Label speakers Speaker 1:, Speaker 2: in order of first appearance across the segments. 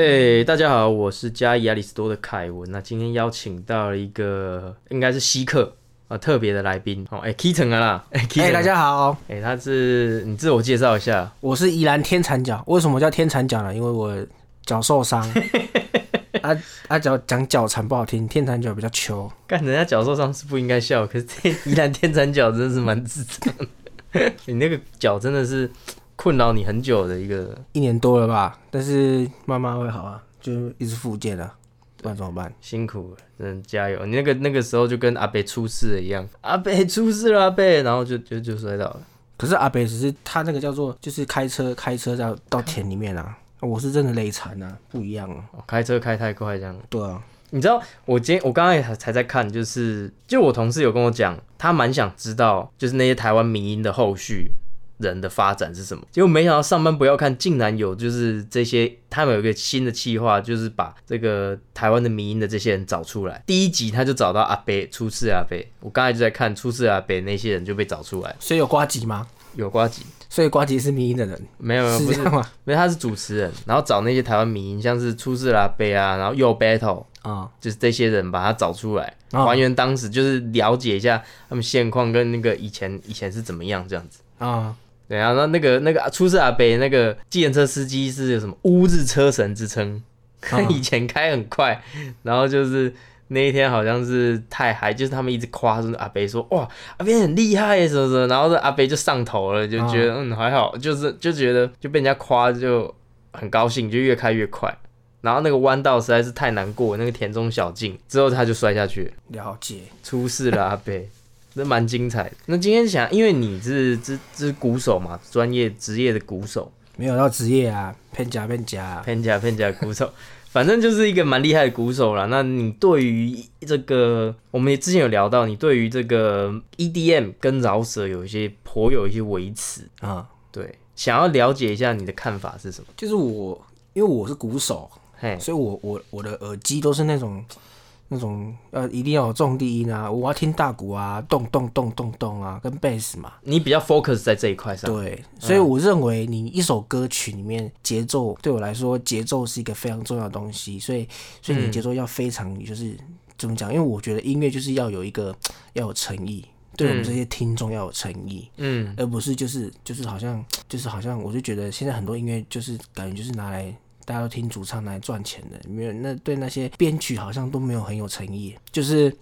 Speaker 1: 哎、大家好，我是嘉义亚里斯多的凯文。那今天邀请到了一个应该是稀客啊特别的来宾哦，哎、，Kitten 啊啦，哎、e
Speaker 2: 大家好，
Speaker 1: 哎、他是你自我介绍一下，
Speaker 2: 我是宜兰天蚕角。为什么叫天蚕角呢？因为我脚受伤。啊啊，脚讲脚残不好听，天蚕角比较球。
Speaker 1: 干人家脚受伤是不应该笑，可是这宜兰天蚕脚真的是蛮智障的，你那个脚真的是困扰你很久的一个，
Speaker 2: 一年多了吧，但是慢慢会好啊，就一直复健啊，不然怎么办？
Speaker 1: 辛苦了，真加油！你那个那个时候就跟阿北出事了一样，阿北出事了，阿北，然后就就就摔倒了。
Speaker 2: 可是阿北只是他那个叫做就是开车开车到到田里面啊，我是真的累残啊，不一样啊。
Speaker 1: 哦开车开太快这样。
Speaker 2: 对啊，
Speaker 1: 你知道我今天我刚刚也才才在看，就是就我同事有跟我讲，他蛮想知道就是那些台湾民音的后续人的发展是什么。结果没想到上班不要看，竟然有就是这些他们有一个新的计划，就是把这个台湾的民音的这些人找出来。第一集他就找到阿北出事阿北，我刚才就在看出事阿北那些人就被找出来，
Speaker 2: 所以有瓜吉吗？
Speaker 1: 有瓜吉。
Speaker 2: 所以瓜吉是迷音的人，
Speaker 1: 没有没有不是
Speaker 2: 吗？
Speaker 1: 没有他是主持人，然后找那些台湾民音，像是出事阿贝啊，然后又 battle，
Speaker 2: 啊、
Speaker 1: 就是这些人把他找出来，
Speaker 2: 啊
Speaker 1: 还原当时就是了解一下他们现况跟那个以前以前是怎么样这样子。
Speaker 2: 啊、
Speaker 1: 对啊，那那个那个出事阿北那个计程车司机是有什么乌日车神之称，
Speaker 2: 啊。
Speaker 1: 以前开很快，然后就是那一天好像是太嗨，就是他们一直夸说阿北说哇阿北很厉害什么什么，然后这阿北就上头了，就觉得、嗯还好，就是就觉得就被人家夸就很高兴，就越开越快。然后那个弯道实在是太难过，那个田中小径之后他就摔下去了，
Speaker 2: 了解。
Speaker 1: 出事了阿北，这蛮精彩的。那今天想，因为你是这这鼓手嘛，专业职业的鼓手，
Speaker 2: 没有到职业啊，偏假偏假、啊。
Speaker 1: 偏假偏假鼓手，反正就是一个蛮厉害的鼓手啦。那你对于这个，我们也之前有聊到，你对于这个 EDM 跟饶舌有一些颇有一些维持，
Speaker 2: 啊、
Speaker 1: 对，想要了解一下你的看法是什么？
Speaker 2: 就是我，因为我是鼓手，
Speaker 1: 嘿，
Speaker 2: 所以我我我的耳机都是那种那种呃一定要有重低音啊，我要听大鼓啊，咚咚咚咚咚啊，跟贝斯嘛。
Speaker 1: 你比较 focus 在这一块上，
Speaker 2: 对，所以我认为你一首歌曲里面节奏对我来说，节奏是一个非常重要的东西，所以所以你的节奏要非常就是怎么讲？因为我觉得音乐就是要有一个要有诚意。对我们这些听众要有诚意，
Speaker 1: 嗯，
Speaker 2: 而不是就是就是好像就是好像，我就觉得现在很多音乐就是感觉就是拿来大家都听主唱来赚钱的，没有那对那些编曲好像都没有很有诚意，就是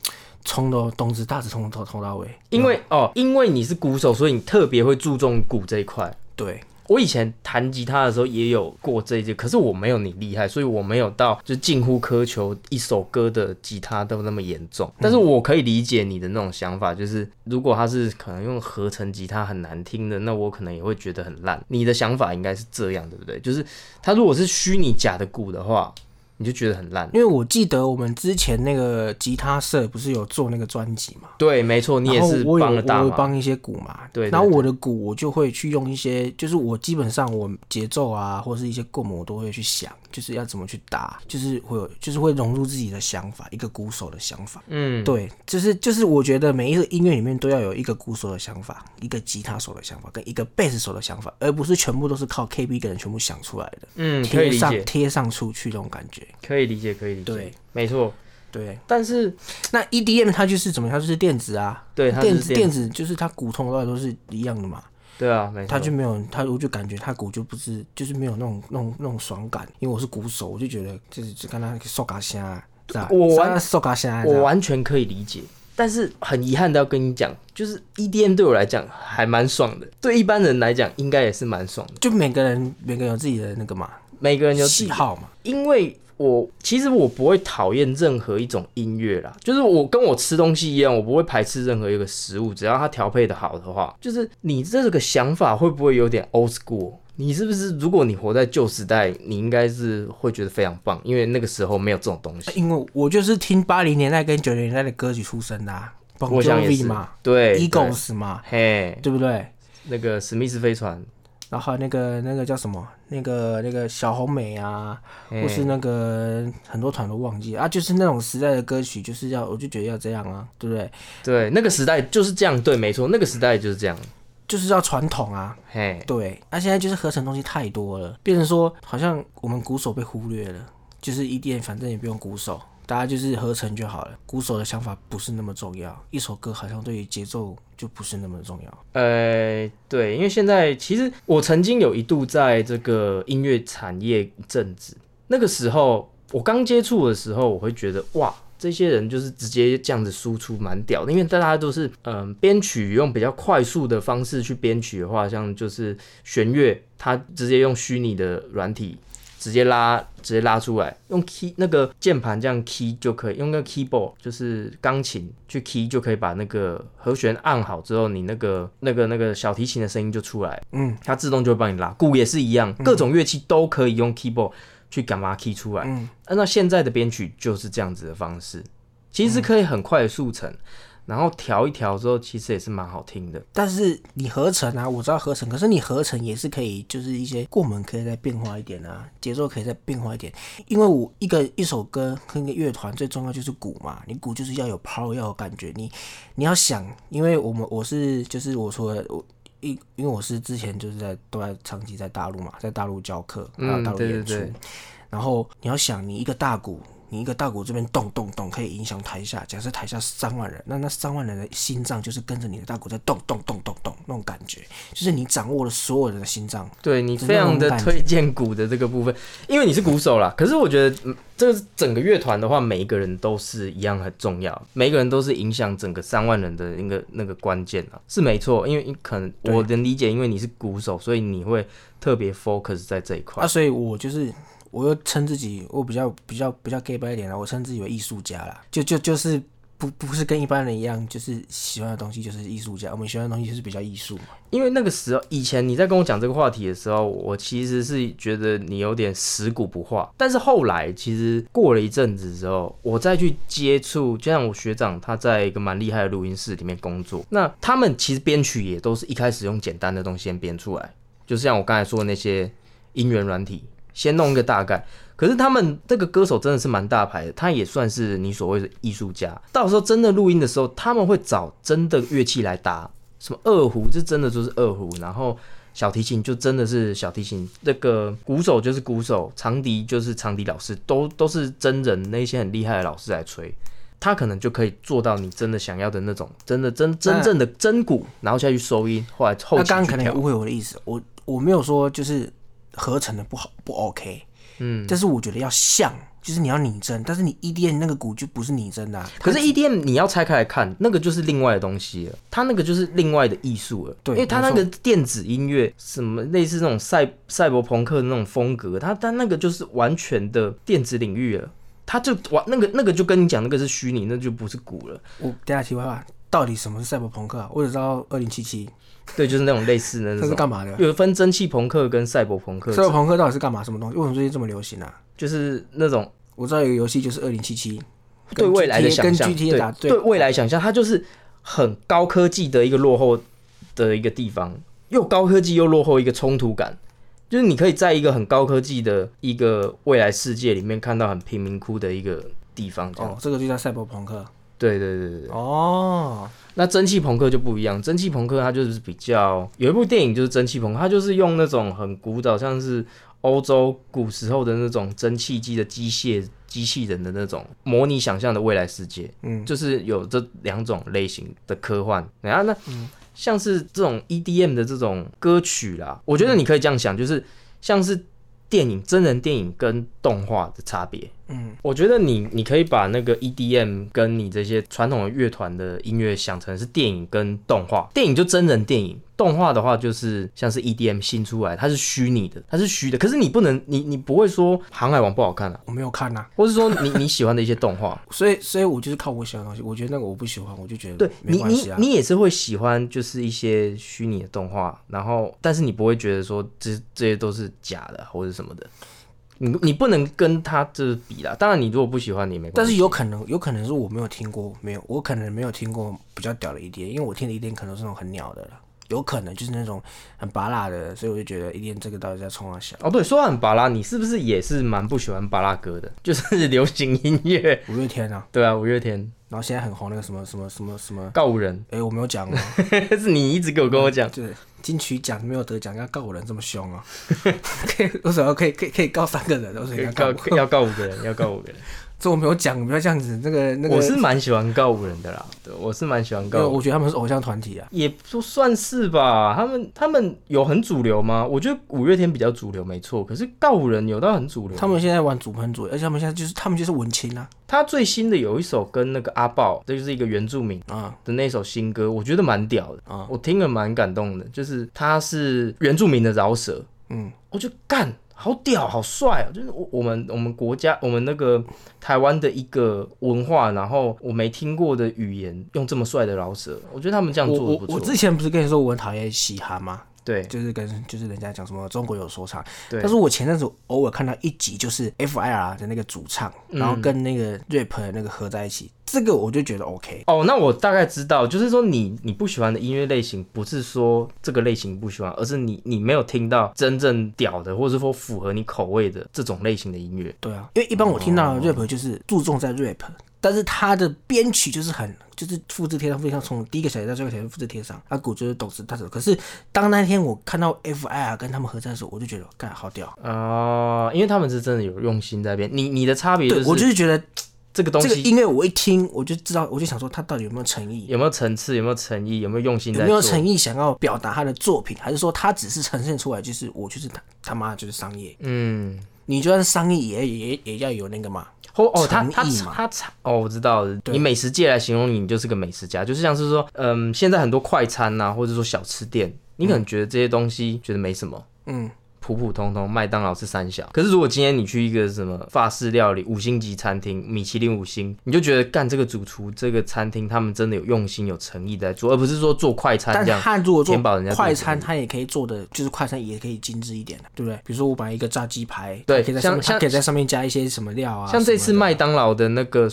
Speaker 2: 从头东子大致从头从到尾。
Speaker 1: 因为哦，因为你是鼓手，所以你特别会注重鼓这一块。
Speaker 2: 对
Speaker 1: 我以前弹吉他的时候也有过这一届，可是我没有你厉害，所以我没有到就近乎苛求一首歌的吉他都那么严重。但是我可以理解你的那种想法，就是如果他是可能用合成吉他很难听的，那我可能也会觉得很烂。你的想法应该是这样，对不对？就是他如果是虚拟假的鼓的话，你就觉得很烂。
Speaker 2: 因为我记得我们之前那个吉他社不是有做那个专辑嘛，
Speaker 1: 对，没错，你也是帮了大忙。
Speaker 2: 我有帮一些鼓嘛，
Speaker 1: 对对
Speaker 2: 然后我的鼓我就会去用一些，就是我基本上我节奏啊或是一些棍我都会去想，就是要怎么去打，就是会有就是会融入自己的想法，一个鼓手的想法。
Speaker 1: 嗯，
Speaker 2: 对，就是就是我觉得每一个音乐里面都要有一个鼓手的想法，一个吉他手的想法，跟一个贝斯手的想法，而不是全部都是靠 KB 一个人全部想出来的，
Speaker 1: 嗯，可以
Speaker 2: 贴上贴上出去这种感觉。
Speaker 1: 可以理解，可以理解。
Speaker 2: 对，
Speaker 1: 没错。
Speaker 2: 对，
Speaker 1: 但是
Speaker 2: 那 EDM 它就是怎么样？它就是电子啊，
Speaker 1: 对，它
Speaker 2: 电子电子就是它鼓从头到尾都是一样的嘛，
Speaker 1: 对啊，没错。
Speaker 2: 它就没有他，我就感觉他鼓就不是，就是没有那种那种那种爽感。因为我是鼓手，我就觉得就是就跟他受嘎声？
Speaker 1: 我完
Speaker 2: 受嘎声，
Speaker 1: 我完全可以理解，但是很遗憾的要跟你讲，就是 EDM 对我来讲还蛮爽的，对一般人来讲应该也是蛮爽的。
Speaker 2: 就每个人每个人有自己的那个嘛
Speaker 1: 每个人有自己
Speaker 2: 喜，好嘛，
Speaker 1: 因为我其实我不会讨厌任何一种音乐啦，就是我跟我吃东西一样，我不会排斥任何一个食物，只要它调配的好的话，就是你这个想法会不会有点 old school？你是不是如果你活在旧时代，你应该是会觉得非常棒，因为那个时候没有这种东西。
Speaker 2: 因为我就是听八零年代跟九零年代的歌曲出身的、啊
Speaker 1: 我想也是
Speaker 2: 嘛
Speaker 1: 对对
Speaker 2: ，Eagles 嘛，
Speaker 1: 嘿，
Speaker 2: 对不对？
Speaker 1: 那个史密斯飞船，
Speaker 2: 然后那个那个叫什么，那个那个小红梅啊，
Speaker 1: 嘿。
Speaker 2: 或是那个很多团都忘记。了啊，就是那种时代的歌曲，就是要我就觉得要这样啊，对不对？
Speaker 1: 对，那个时代就是这样，对，没错，那个时代就是这样。
Speaker 2: 就是要传统啊，
Speaker 1: 嘿，
Speaker 2: 对，那、现在就是合成东西太多了，变成说好像我们鼓手被忽略了，就是 EDM 反正也不用鼓手，大家就是合成就好了，鼓手的想法不是那么重要，一首歌好像对于节奏就不是那么重要。
Speaker 1: 呃，对，因为现在其实我曾经有一度在这个音乐产业一阵子，那个时候我刚接触的时候，我会觉得哇。这些人就是直接这样子输出，蛮屌的。因为大家都是嗯编曲用比较快速的方式去编曲的话，像就是弦乐，它直接用虚拟的软体直接拉，直接拉出来，用 key 那个键盘这样 key 就可以，用那个 keyboard 就是钢琴去 key 就可以把那个和弦按好之后，你那个那个那个小提琴的声音就出来，
Speaker 2: 嗯，
Speaker 1: 它自动就会帮你拉。鼓也是一样，各种乐器都可以用 keyboard。去干嘛 key 出来？嗯，按照现在的编曲就是这样子的方式，其实可以很快速成，然后调一调之后，其实也是蛮好听的。
Speaker 2: 但是你合成啊，我知道合成，可是你合成也是可以，就是一些过门可以再变化一点啊，节奏可以再变化一点。因为我一个一首歌跟一个乐团最重要就是鼓嘛，你鼓就是要有 power，要有感觉。你你要想，因为我们我是就是我说我一因为我是之前就是在都在长期在大陆嘛，在大陆教课，还有大陆演出，然后你要想你一个大鼓。你一个大鼓这边动动动，可以影响台下。假设台下三万人，那那三万人的心脏就是跟着你的大鼓在动动动动动，那种感觉，就是你掌握了所有人的心脏。
Speaker 1: 对你非常的推荐鼓的这个部分，因为你是鼓手啦。可是我觉得，这个整个乐团的话，每一个人都是一样很重要，每一个人都是影响整个三万人的那个那个关键啊，是没错。因为可能我能理解，因为你是鼓手，所以你会特别 focus 在这一块。
Speaker 2: 啊，所以我就是。我又称自己，我比较比较比较 gay 白一点啦，我称自己为艺术家啦，就就就是不不是跟一般人一样，就是喜欢的东西就是艺术家，我们喜欢的东西就是比较艺术嘛。
Speaker 1: 因为那个时候以前你在跟我讲这个话题的时候，我其实是觉得你有点死骨不化，但是后来其实过了一阵子之后，我再去接触，就像我学长他在一个蛮厉害的录音室里面工作，那他们其实编曲也都是一开始用简单的东西先编出来，就像我刚才说的那些音源软体。先弄一个大概，可是他们这个歌手真的是蛮大牌的，他也算是你所谓的艺术家。到时候真的录音的时候，他们会找真的乐器来搭，什么二胡，这真的就是二胡，然后小提琴就真的是小提琴，那个鼓手就是鼓手，长笛就是长笛老师，都都是真人那些很厉害的老师来吹，他可能就可以做到你真的想要的那种，真的真真正的真鼓，然后下去收音，后来后
Speaker 2: 他刚刚可能误会我的意思，我我没有说就是。合成的不好不 OK，嗯，但是我觉得要像，就是你要拟真，但是你 EDM 那个鼓就不是拟真的。
Speaker 1: 可是 EDM 你要拆开来看，那个就是另外的东西了，它那个就是另外的艺术了。
Speaker 2: 对，
Speaker 1: 因为它那个电子音乐，什么类似那种赛赛博朋克的那种风格，它它那个就是完全的电子领域了，它就完那个那个就跟你讲那个是虚拟，那就不是鼓了。
Speaker 2: 我等下题外话，到底什么是赛博朋克啊？我只知道二零七七。
Speaker 1: 对，就是那种类似的那种。
Speaker 2: 它是干嘛的？
Speaker 1: 有分蒸汽朋克跟赛博朋克。
Speaker 2: 赛博朋克到底是干嘛？什么东西？为什么最近这么流行啊？
Speaker 1: 就是那种
Speaker 2: 我知道有个游戏，就是二零七七，
Speaker 1: 对未来的想象，对对未来想象，它就是很高科技的一个落后的一个地方，又高科技又落后一个冲突感，就是你可以在一个很高科技的一个未来世界里面看到很贫民窟的一个地方。
Speaker 2: 哦，这个就叫赛博朋克。
Speaker 1: 对对对对
Speaker 2: 哦，
Speaker 1: 那蒸汽朋克就不一样，蒸汽朋克它就是比较有一部电影就是蒸汽朋克，它就是用那种很古早，像是欧洲古时候的那种蒸汽机的机械机器人的那种模拟想象的未来世界，嗯，就是有这两种类型的科幻。然后那像是这种 EDM 的这种歌曲啦，我觉得你可以这样想，就是像是电影真人电影跟动画的差别。嗯，我觉得你你可以把那个 EDM 跟你这些传统的乐团的音乐想成是电影跟动画，电影就真人电影，动画的话就是像是 EDM 新出来，它是虚拟的，它是虚的。可是你不能，你你不会说《航海王》不好看啊？
Speaker 2: 我没有看呐，
Speaker 1: 或是说你你喜欢的一些动画，
Speaker 2: 所以所以我就是靠我喜欢的东西，我觉得那个我不喜欢，我就觉得
Speaker 1: 对你你你也是会喜欢就是一些虚拟的动画，然后但是你不会觉得说这这些都是假的或者什么的。你你不能跟他这比啦，当然你如果不喜欢你没关系，
Speaker 2: 但是有可能有可能是我没有听过，没有我可能没有听过比较屌的一点，因为我听的一点可能是那种很鸟的啦，有可能就是那种很拔辣的，所以我就觉得一定这个到底在冲啊小
Speaker 1: 哦，对，说到很拔辣，你是不是也是蛮不喜欢拔辣歌的？就是流行音乐，
Speaker 2: 五月天啊，
Speaker 1: 对啊，五月天，
Speaker 2: 然后现在很红那个什么什么什么什么，
Speaker 1: 告五人，
Speaker 2: 哎、我没有讲哦，
Speaker 1: 是你一直给我跟我讲，
Speaker 2: 对，金曲奖没有得奖，要告我人这么凶啊？可以，为什么可以可以可以告三个人？为什么要？告
Speaker 1: 要告五个人，要告五个人。
Speaker 2: 这我没有讲，不要这样子。那个那个，
Speaker 1: 我是蛮喜欢告五人的啦，对，我是蛮喜欢
Speaker 2: 因为
Speaker 1: 告五人。
Speaker 2: 我觉得他们是偶像团体啊。
Speaker 1: 也不算是吧，他们他们有很主流吗？我觉得五月天比较主流，没错。可是告五人有到很主流，
Speaker 2: 他们现在玩主喷组，而且他们现在就是他们就是文青啊
Speaker 1: 他最新的有一首跟那个阿豹，这就是一个原住民
Speaker 2: 啊
Speaker 1: 的那首新歌，我觉得蛮屌的，
Speaker 2: 啊
Speaker 1: 我听了蛮感动的。就是他是原住民的饶舌，
Speaker 2: 嗯，
Speaker 1: 我就干好屌好帅哦！就是我我们我们国家我们那个台湾的一个文化，然后我没听过的语言，用这么帅的饶舌，我觉得他们这样做。
Speaker 2: 我我之前不是跟你说我很讨厌嘻哈吗？
Speaker 1: 对
Speaker 2: 就是跟就是人家讲什么中国有说唱，
Speaker 1: 对
Speaker 2: 但是我前阵子偶尔看到一集，就是 FIR 的那个主唱，
Speaker 1: 嗯
Speaker 2: 然后跟那个 rap 的那个合在一起，这个我就觉得 OK。
Speaker 1: 哦，那我大概知道，就是说你你不喜欢的音乐类型，不是说这个类型不喜欢，而是你你没有听到真正屌的，或者说符合你口味的这种类型的音乐。
Speaker 2: 对啊，因为一般我听到的 rap 就是注重在 rap，、但是他的编曲就是很就是复制贴上，复制贴上，从第一个小节到最后小节复制贴上，啊鼓就是抖词大手。可是当那天我看到 FIR 跟他们合唱的时候，我就觉得干好屌。
Speaker 1: 哦、因为他们是真的有用心在编。你你的差别就
Speaker 2: 对，
Speaker 1: 是
Speaker 2: 我就是觉得
Speaker 1: 这个东西
Speaker 2: 这个音乐我一听我就知道，我就想说他到底有没有诚意。
Speaker 1: 有没有层次，有没有诚意，有没有用心
Speaker 2: 有
Speaker 1: 在做。
Speaker 2: 没有诚意想要表达他的作品，还是说他只是呈现出来就是我就是他他妈就是商业？
Speaker 1: 嗯，
Speaker 2: 你就算商业也也也要有那个嘛，
Speaker 1: 哦哦，他他他他哦，我知道了。
Speaker 2: 对。
Speaker 1: 以美食界来形容你，你就是个美食家，就是像是说，嗯，现在很多快餐呐、或者说小吃店，你可能觉得这些东西觉得没什么，
Speaker 2: 嗯，
Speaker 1: 普普通通，麦当劳是三小。可是如果今天你去一个什么法式料理五星级餐厅，米其林五星，你就觉得干这个主厨这个餐厅他们真的有用心有诚意在做，而不是说做快餐
Speaker 2: 但
Speaker 1: 这样。
Speaker 2: 他如果做
Speaker 1: 填饱人家
Speaker 2: 快餐，他也可以做的，就是快餐也可以精致一点的，对不对？比如说我买一个炸鸡排，
Speaker 1: 对
Speaker 2: 它可以在上面，
Speaker 1: 像
Speaker 2: 它可以在上面加一些什么料啊，
Speaker 1: 像这次麦当劳的那个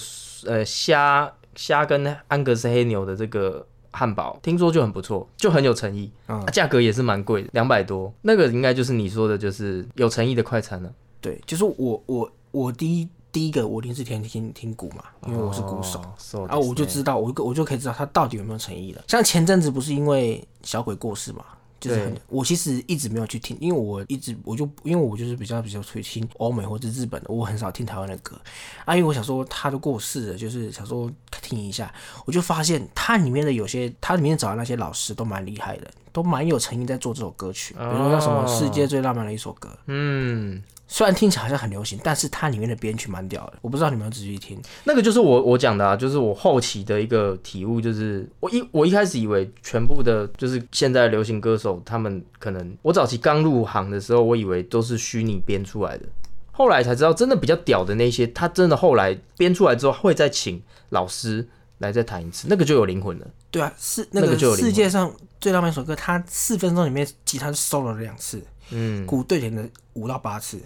Speaker 1: 呃虾虾跟安格斯黑牛的这个汉堡，听说就很不错，就很有诚意，价格也是蛮贵的，两百多。那个应该就是你说的，就是有诚意的快餐了。
Speaker 2: 对，就是我我我第一第一个我一定是听听听鼓嘛，因为我是鼓手。
Speaker 1: 哦，so
Speaker 2: 啊，我就知道，我我就可以知道他到底有没有诚意了。像前阵子不是因为小鬼过世嘛，就是很我其实一直没有去听，因为我一直我就因为我就是比较比较去听欧美或者日本的，我很少听台湾的歌。啊，因为我想说他都过世了，就是想说听一下，我就发现他里面的有些，他里面找的那些老师都蛮厉害的，都蛮有诚意在做这首歌曲，比如说像什么世界最浪漫的一首歌，
Speaker 1: 嗯，
Speaker 2: 虽然听起来好像很流行，但是它里面的编曲蛮屌的，我不知道你们有仔细听，
Speaker 1: 那个就是我我讲的啊，就是我后期的一个体悟，就是我一我一开始以为全部的，就是现在流行歌手，他们可能我早期刚入行的时候，我以为都是虚拟编出来的，后来才知道，真的比较屌的那些，他真的后来编出来之后，会再请老师来再弹一次，那个就有灵魂了。
Speaker 2: 对啊，是那个
Speaker 1: 就有
Speaker 2: 世界上最浪漫一首歌，它四分钟里面吉他 solo 了两次，
Speaker 1: 嗯。
Speaker 2: 鼓对点的五到八次，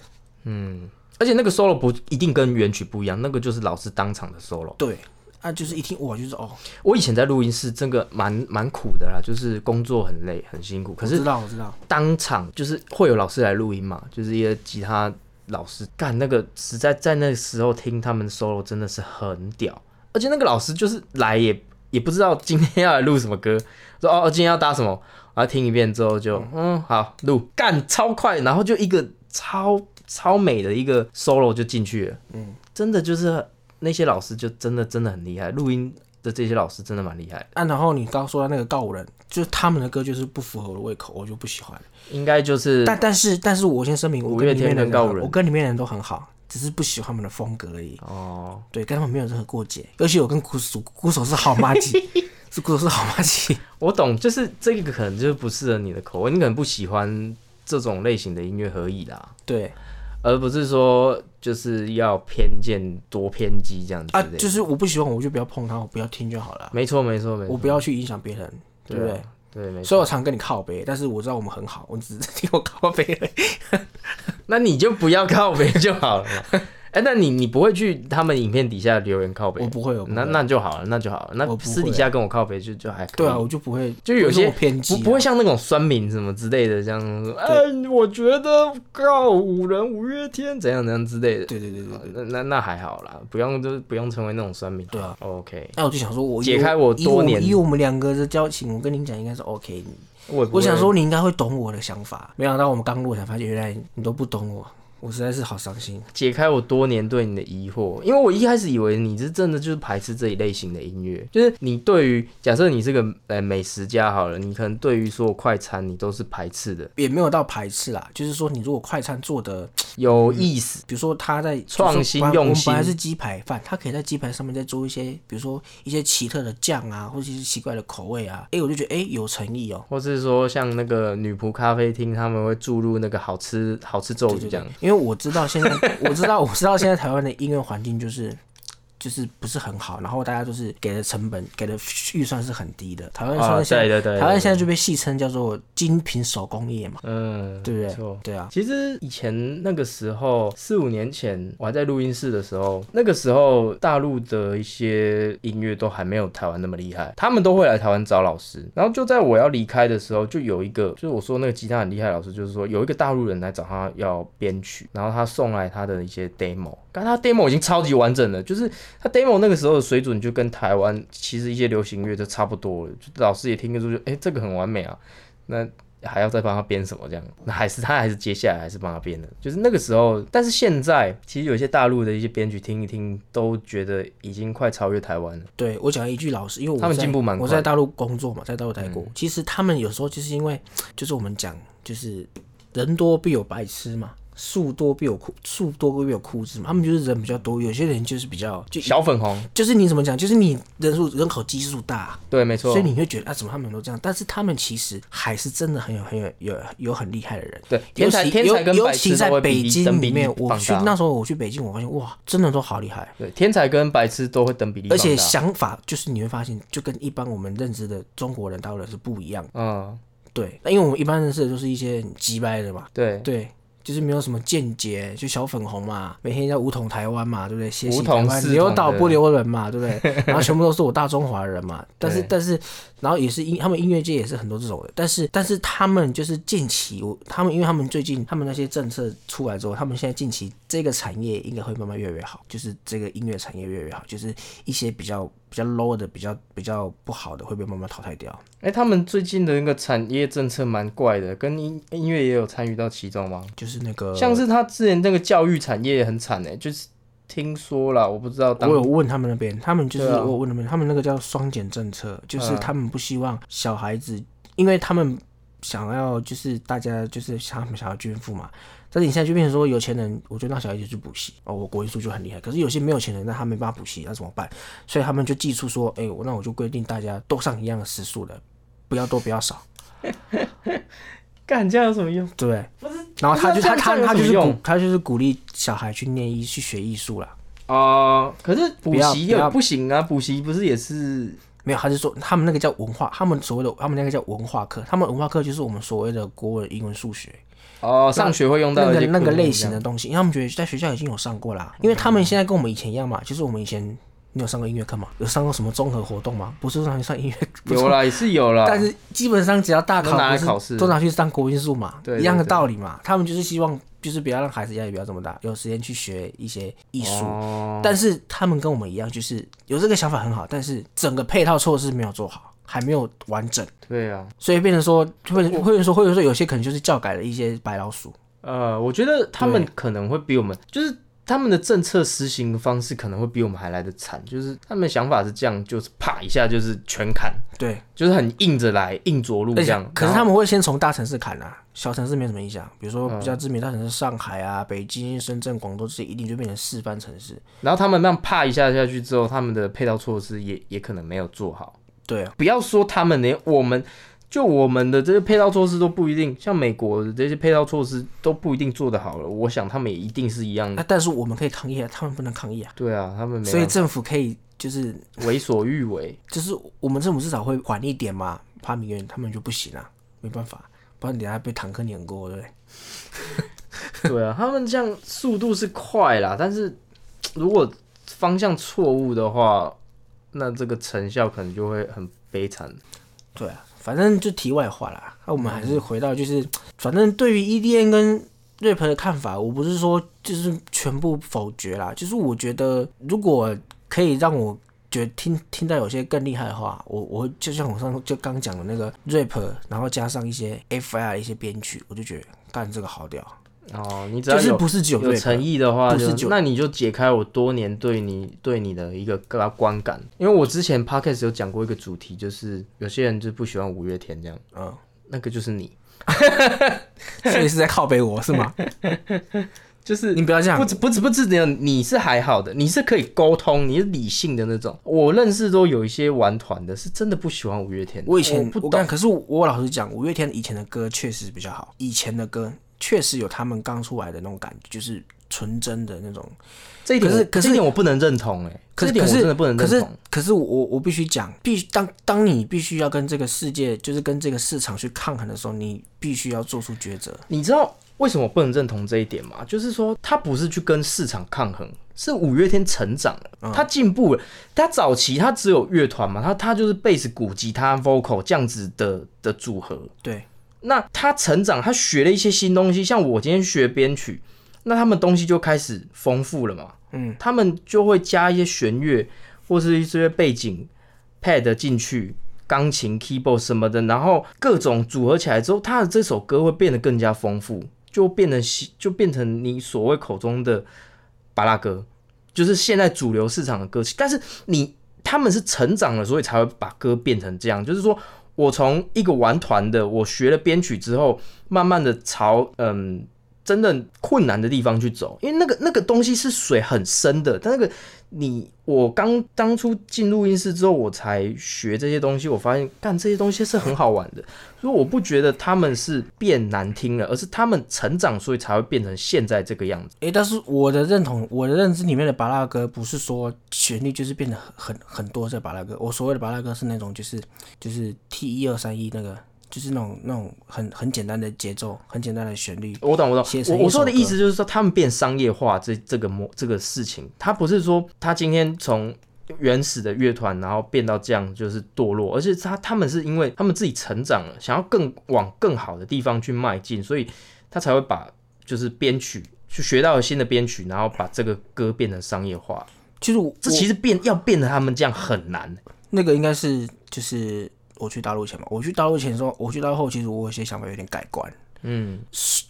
Speaker 1: 嗯，而且那个 solo 不一定跟原曲不一样，那个就是老师当场的 solo。
Speaker 2: 对，啊，就是一听哇，就是哦，
Speaker 1: 我以前在录音室，真的蛮蛮苦的啦，就是工作很累很辛苦，可是
Speaker 2: 我知道我知道，
Speaker 1: 当场就是会有老师来录音嘛，就是一些吉他老师干那个，实在在那时候听他们 solo 真的是很屌，而且那个老师就是来也也不知道今天要来录什么歌，说哦今天要搭什么，然后听一遍之后就嗯。好录。干超快，然后就一个超超美的一个 solo 就进去了，
Speaker 2: 嗯，
Speaker 1: 真的就是那些老师就真的真的很厉害，录音的这些老师真的蛮厉害的，
Speaker 2: 啊，然后你刚刚说的那个告五人，就是他们的歌就是不符合我的胃口，我就不喜欢。
Speaker 1: 应该就是
Speaker 2: 但但是但是我先声明，我
Speaker 1: 五月天
Speaker 2: 跟里面的
Speaker 1: 告五人。
Speaker 2: 我跟里面的人都很好，只是不喜欢他们的风格而已。
Speaker 1: 哦。
Speaker 2: 对，跟他们没有任何过节，而且我跟鼓手鼓手是好妈鸡，是鼓手是好妈鸡。
Speaker 1: 我懂，就是这个可能就是不适合你的口味，你可能不喜欢这种类型的音乐而已啦，
Speaker 2: 对
Speaker 1: 而不是说就是要偏见多偏激这样子
Speaker 2: 啊，就是我不喜欢，我就不要碰它，我不要听就好了。
Speaker 1: 没错没错没错，
Speaker 2: 我不要去影响别人，对不对？
Speaker 1: 啊对没错。
Speaker 2: 所以我常跟你靠背，但是我知道我们很好，我只是听我靠背而已。
Speaker 1: 那你就不要靠北就好了嘛。哎、那你你不会去他们影片底下留言靠北？
Speaker 2: 我不会，我不会
Speaker 1: 那那就好了，那就好了。那私底下跟我靠北就就还可以。
Speaker 2: 对啊，我就不会，
Speaker 1: 就有些
Speaker 2: 偏激啊，
Speaker 1: 不不会像那种酸民什么之类的，这样说，哎，我觉得靠五人五月天怎样怎样之类的。
Speaker 2: 对对对。
Speaker 1: 那那那还好啦，不用就不用成为那种酸民。
Speaker 2: 对啊
Speaker 1: ，OK，
Speaker 2: 那我就想说，我以
Speaker 1: 解开我多年
Speaker 2: 以我们两个的交情，我跟你讲应该是 OK 你。
Speaker 1: 我
Speaker 2: 我想说你应该会懂我的想法，没想到我们刚录才发现，原来你都不懂我，我实在是好伤心。
Speaker 1: 解开我多年对你的疑惑，因为我一开始以为你是真的就是排斥这一类型的音乐，就是你对于假设你是个呃美食家好了，你可能对于所有快餐你都是排斥的，
Speaker 2: 也没有到排斥啦，就是说你如果快餐做的，
Speaker 1: 有意思，
Speaker 2: 比如说他在
Speaker 1: 创新用心
Speaker 2: 我们本来是鸡排饭，他可以在鸡排上面再做一些，比如说一些奇特的酱啊，或者是奇怪的口味啊，哎、我就觉得哎、有诚意哦、
Speaker 1: 或是说像那个女仆咖啡厅，他们会注入那个好吃好吃咒语这样。
Speaker 2: 因为我知道现在，我知道我知道现在台湾的音乐环境就是。就是不是很好，然后大家都是给的成本、给的预算是很低的。台湾
Speaker 1: 啊
Speaker 2: 算现在、
Speaker 1: 对对对对
Speaker 2: 台湾现在就被戏称叫做精品手工业嘛，
Speaker 1: 嗯，
Speaker 2: 对不对？对啊，
Speaker 1: 其实以前那个时候，四五年前我还在录音室的时候，那个时候大陆的一些音乐都还没有台湾那么厉害，他们都会来台湾找老师。然后就在我要离开的时候，就有一个，就是我说那个吉他很厉害的老师，就是说有一个大陆人来找他要编曲，然后他送来他的一些 demo，但他 demo 已经超级完整了，就是他 demo 那个时候的水准就跟台湾其实一些流行乐就差不多了，就老师也听得出就，哎、这个很完美啊，那。还要再帮他编什么这样？那还是他还是接下来还是帮他编的，就是那个时候。但是现在其实有一些大陆的一些编曲听一听，都觉得已经快超越台湾了。
Speaker 2: 对我讲一句老实，因为我
Speaker 1: 他们
Speaker 2: 在
Speaker 1: 进步蛮快嗯
Speaker 2: 我在大陆工作嘛，在大陆待过。其实他们有时候就是因为，就是我们讲，就是人多必有白痴嘛，树多必有枯，树多必有枯枝嘛。他们就是人比较多，有些人就是比较就
Speaker 1: 小粉红，
Speaker 2: 就是你怎么讲，就是你人数人口基数大，
Speaker 1: 对，没错
Speaker 2: 所以。你会觉得啊，怎么他们都这样？但是他们其实还是真的很有很有有有很厉害的人。
Speaker 1: 对，天才天才跟白
Speaker 2: 尤尤其
Speaker 1: 痴都会
Speaker 2: 在北
Speaker 1: 比例
Speaker 2: 我。去那时候我去北京，我发现哇，真的都好厉害。
Speaker 1: 对，天才跟白痴都会等比例。
Speaker 2: 而且想法就是你会发现，就跟一般我们认知的中国人、大陆人是不一样的。
Speaker 1: 嗯，
Speaker 2: 对，那因为我们一般认识的都是一些很鸡掰的嘛，
Speaker 1: 对，
Speaker 2: 对，就是没有什么见解，就小粉红嘛，每天叫五统台湾嘛，对不对？谢
Speaker 1: 武
Speaker 2: 谢台湾，
Speaker 1: 统四统的
Speaker 2: 留岛不留人嘛，对不对？然后全部都是我大中华人嘛，但是但是，然后也是音，他们音乐界也是很多这种的，但是但是他们就是近期，我他们因为他们最近他们那些政策出来之后，他们现在近期这个产业应该会慢慢越来越好，就是这个音乐产业越来越好，就是一些比较比较 low 的、比较比较不好的会被慢慢淘汰掉。
Speaker 1: 哎、他们最近的那个产业政策蛮怪的，跟音音乐也有参与到其中吗？
Speaker 2: 就是那个
Speaker 1: 像是他之前那个教育产业也很惨哎，就是听说了，我不知道当
Speaker 2: 我有问他们那边，他们就是、
Speaker 1: 啊
Speaker 2: 我有问他们，他们那个叫双减政策，就是
Speaker 1: 嗯
Speaker 2: 他们不希望小孩子，因为他们想要就是大家就是想他们想要均富嘛。但是你现在就变成说有钱人，我就让小孩子去补习哦，我国文数就很厉害。可是有些没有钱人，那他没办法补习，那怎么办？所以他们就寄出说，哎、我那我就规定大家都上一样的时数了，不要多不要少，
Speaker 1: 干这样有什么用？
Speaker 2: 对不是？然后他就他他他就是鼓他就是鼓励小孩去念艺去学艺术啦。
Speaker 1: 哦、可是补习又不行啊，补习不是也是
Speaker 2: 没有，他是说他们那个叫文化，他们所谓的他们那个叫文化课，他们文化课就是我们所谓的国文、英文、数学
Speaker 1: 哦，上学会用到
Speaker 2: 那个
Speaker 1: 一些科目
Speaker 2: 那个类型的东西，因为他们觉得在学校已经有上过啦，因为他们现在跟我们以前一样嘛，就是我们以前你有上过音乐课吗？有上过什么综合活动吗？不是让你上音乐，
Speaker 1: 有啦，也是有啦，
Speaker 2: 但是基本上只要大考
Speaker 1: 试
Speaker 2: 都拿去上国音数嘛，
Speaker 1: 对
Speaker 2: 一样的道理嘛。他们就是希望就是不要让孩子压力不要这么大，有时间去学一些艺术。
Speaker 1: 哦，
Speaker 2: 但是他们跟我们一样，就是有这个想法很好，但是整个配套措施没有做好，还没有完整。
Speaker 1: 对啊，
Speaker 2: 所以变成说，会会有说，或者说有些可能就是教改了一些白老鼠，
Speaker 1: 呃，我觉得他们可能会比我们，就是他们的政策实行的方式可能会比我们还来得惨，就是他们的想法是这样，就是啪一下就是全砍，
Speaker 2: 对，
Speaker 1: 就是很硬着来，硬着陆这样。
Speaker 2: 可是他们会先从大城市砍啊，小城市没什么影响。比如说
Speaker 1: 嗯
Speaker 2: 比较知名大城市上海啊、北京、深圳、广州这些，一定就变成示范城市。
Speaker 1: 然后他们那样啪一下下去之后，他们的配套措施也也可能没有做好。
Speaker 2: 对啊，
Speaker 1: 不要说他们，连我们就我们的这些配套措施都不一定，像美国的这些配套措施都不一定做得好了。我想他们也一定是一样
Speaker 2: 那、
Speaker 1: 的。
Speaker 2: 但是我们可以抗议啊，他们不能抗议啊。
Speaker 1: 对啊，他们没
Speaker 2: 所以政府可以就是
Speaker 1: 为所欲为。
Speaker 2: 就是我们政府至少会缓一点嘛。帕米院他们就不行啊，没办法，不然等下被坦克碾过，对不对？
Speaker 1: 对啊，他们这样速度是快啦，但是如果方向错误的话，那这个成效可能就会很悲惨。
Speaker 2: 对啊，反正就题外话啦。那我们还是回到，就是反正对于 EDM 跟 rap 的看法，我不是说就是全部否决啦，就是我觉得如果可以让我觉得听听到有些更厉害的话，我我就像我上就刚讲的那个 rap，然后加上一些 FI 的一些编曲，我就觉得干这个好屌。
Speaker 1: 哦，你只要
Speaker 2: 就是
Speaker 1: 有
Speaker 2: 不是酒有
Speaker 1: 诚意的话就，
Speaker 2: 不是酒
Speaker 1: 那你就解开我多年对你对你的一个个观感。因为我之前 podcast 有讲过一个主题，就是有些人就不喜欢五月天这样，
Speaker 2: 嗯，
Speaker 1: 那个就是你，
Speaker 2: 所以是在靠背我是吗？
Speaker 1: 就是
Speaker 2: 你不要这样
Speaker 1: 不，止不止不止这样，你是还好的，你是可以沟通，你是理性的那种。我认识都有一些玩团的，是真的不喜欢五月天。
Speaker 2: 我以前
Speaker 1: 不懂
Speaker 2: 可是我老实讲，五月天以前的歌确实比较好，以前的歌确实有他们刚出来的那种感觉，就是纯真的那种。
Speaker 1: 这一点
Speaker 2: 可是可是
Speaker 1: 这一点我不能认同哎、
Speaker 2: 可是可是
Speaker 1: 这一点我真的不能认同。
Speaker 2: 可是我我必须讲，必须当当你必须要跟这个世界，就是跟这个市场去抗衡的时候，你必须要做出抉择。
Speaker 1: 你知道为什么我不能认同这一点吗？就是说，他不是去跟市场抗衡，是五月天成长了，他进步了。他早期他只有乐团嘛，他他就是贝斯、鼓、吉他、vocal 这样子的的组合。
Speaker 2: 对，
Speaker 1: 那他成长，他学了一些新东西，像我今天学编曲，那他们东西就开始丰富了嘛。
Speaker 2: 嗯，
Speaker 1: 他们就会加一些弦乐或是一些背景 pad 进去，钢琴、keyboard 什么的，然后各种组合起来之后，他的这首歌会变得更加丰富，就变得喜就变成你所谓口中的巴拉歌，就是现在主流市场的歌曲。但是你他们是成长了，所以才会把歌变成这样，就是说。我从一个玩团的，我学了编曲之后，慢慢的朝嗯真的困难的地方去走，因为那个那个东西是水很深的，但那个你我刚当初进录音室之后，我才学这些东西，我发现干这些东西是很好玩的，所以我不觉得他们是变难听了，而是他们成长，所以才会变成现在这个样子。
Speaker 2: 诶，但是我的认同，我的认知里面的巴拉哥不是说旋律就是变得很很很多这巴拉哥，我所谓的巴拉哥是那种就是就是 T 一二三一那个，就是那种那种很很简单的节奏，很简单的旋律。
Speaker 1: 我懂，我懂。我我说的意思就是说，他们变商业化这这个模这个事情，他不是说他今天从原始的乐团，然后变到这样就是堕落，而是他他们是因为他们自己成长了，想要更往更好的地方去迈进，所以他才会把就是编曲去学到了新的编曲，然后把这个歌变成商业化。
Speaker 2: 其实我
Speaker 1: 这其实变要变得他们这样很难。
Speaker 2: 那个应该是就是我去大陆前嘛，我去大陆前的时候，我去大陆后，其实我有些想法有点改观，
Speaker 1: 嗯，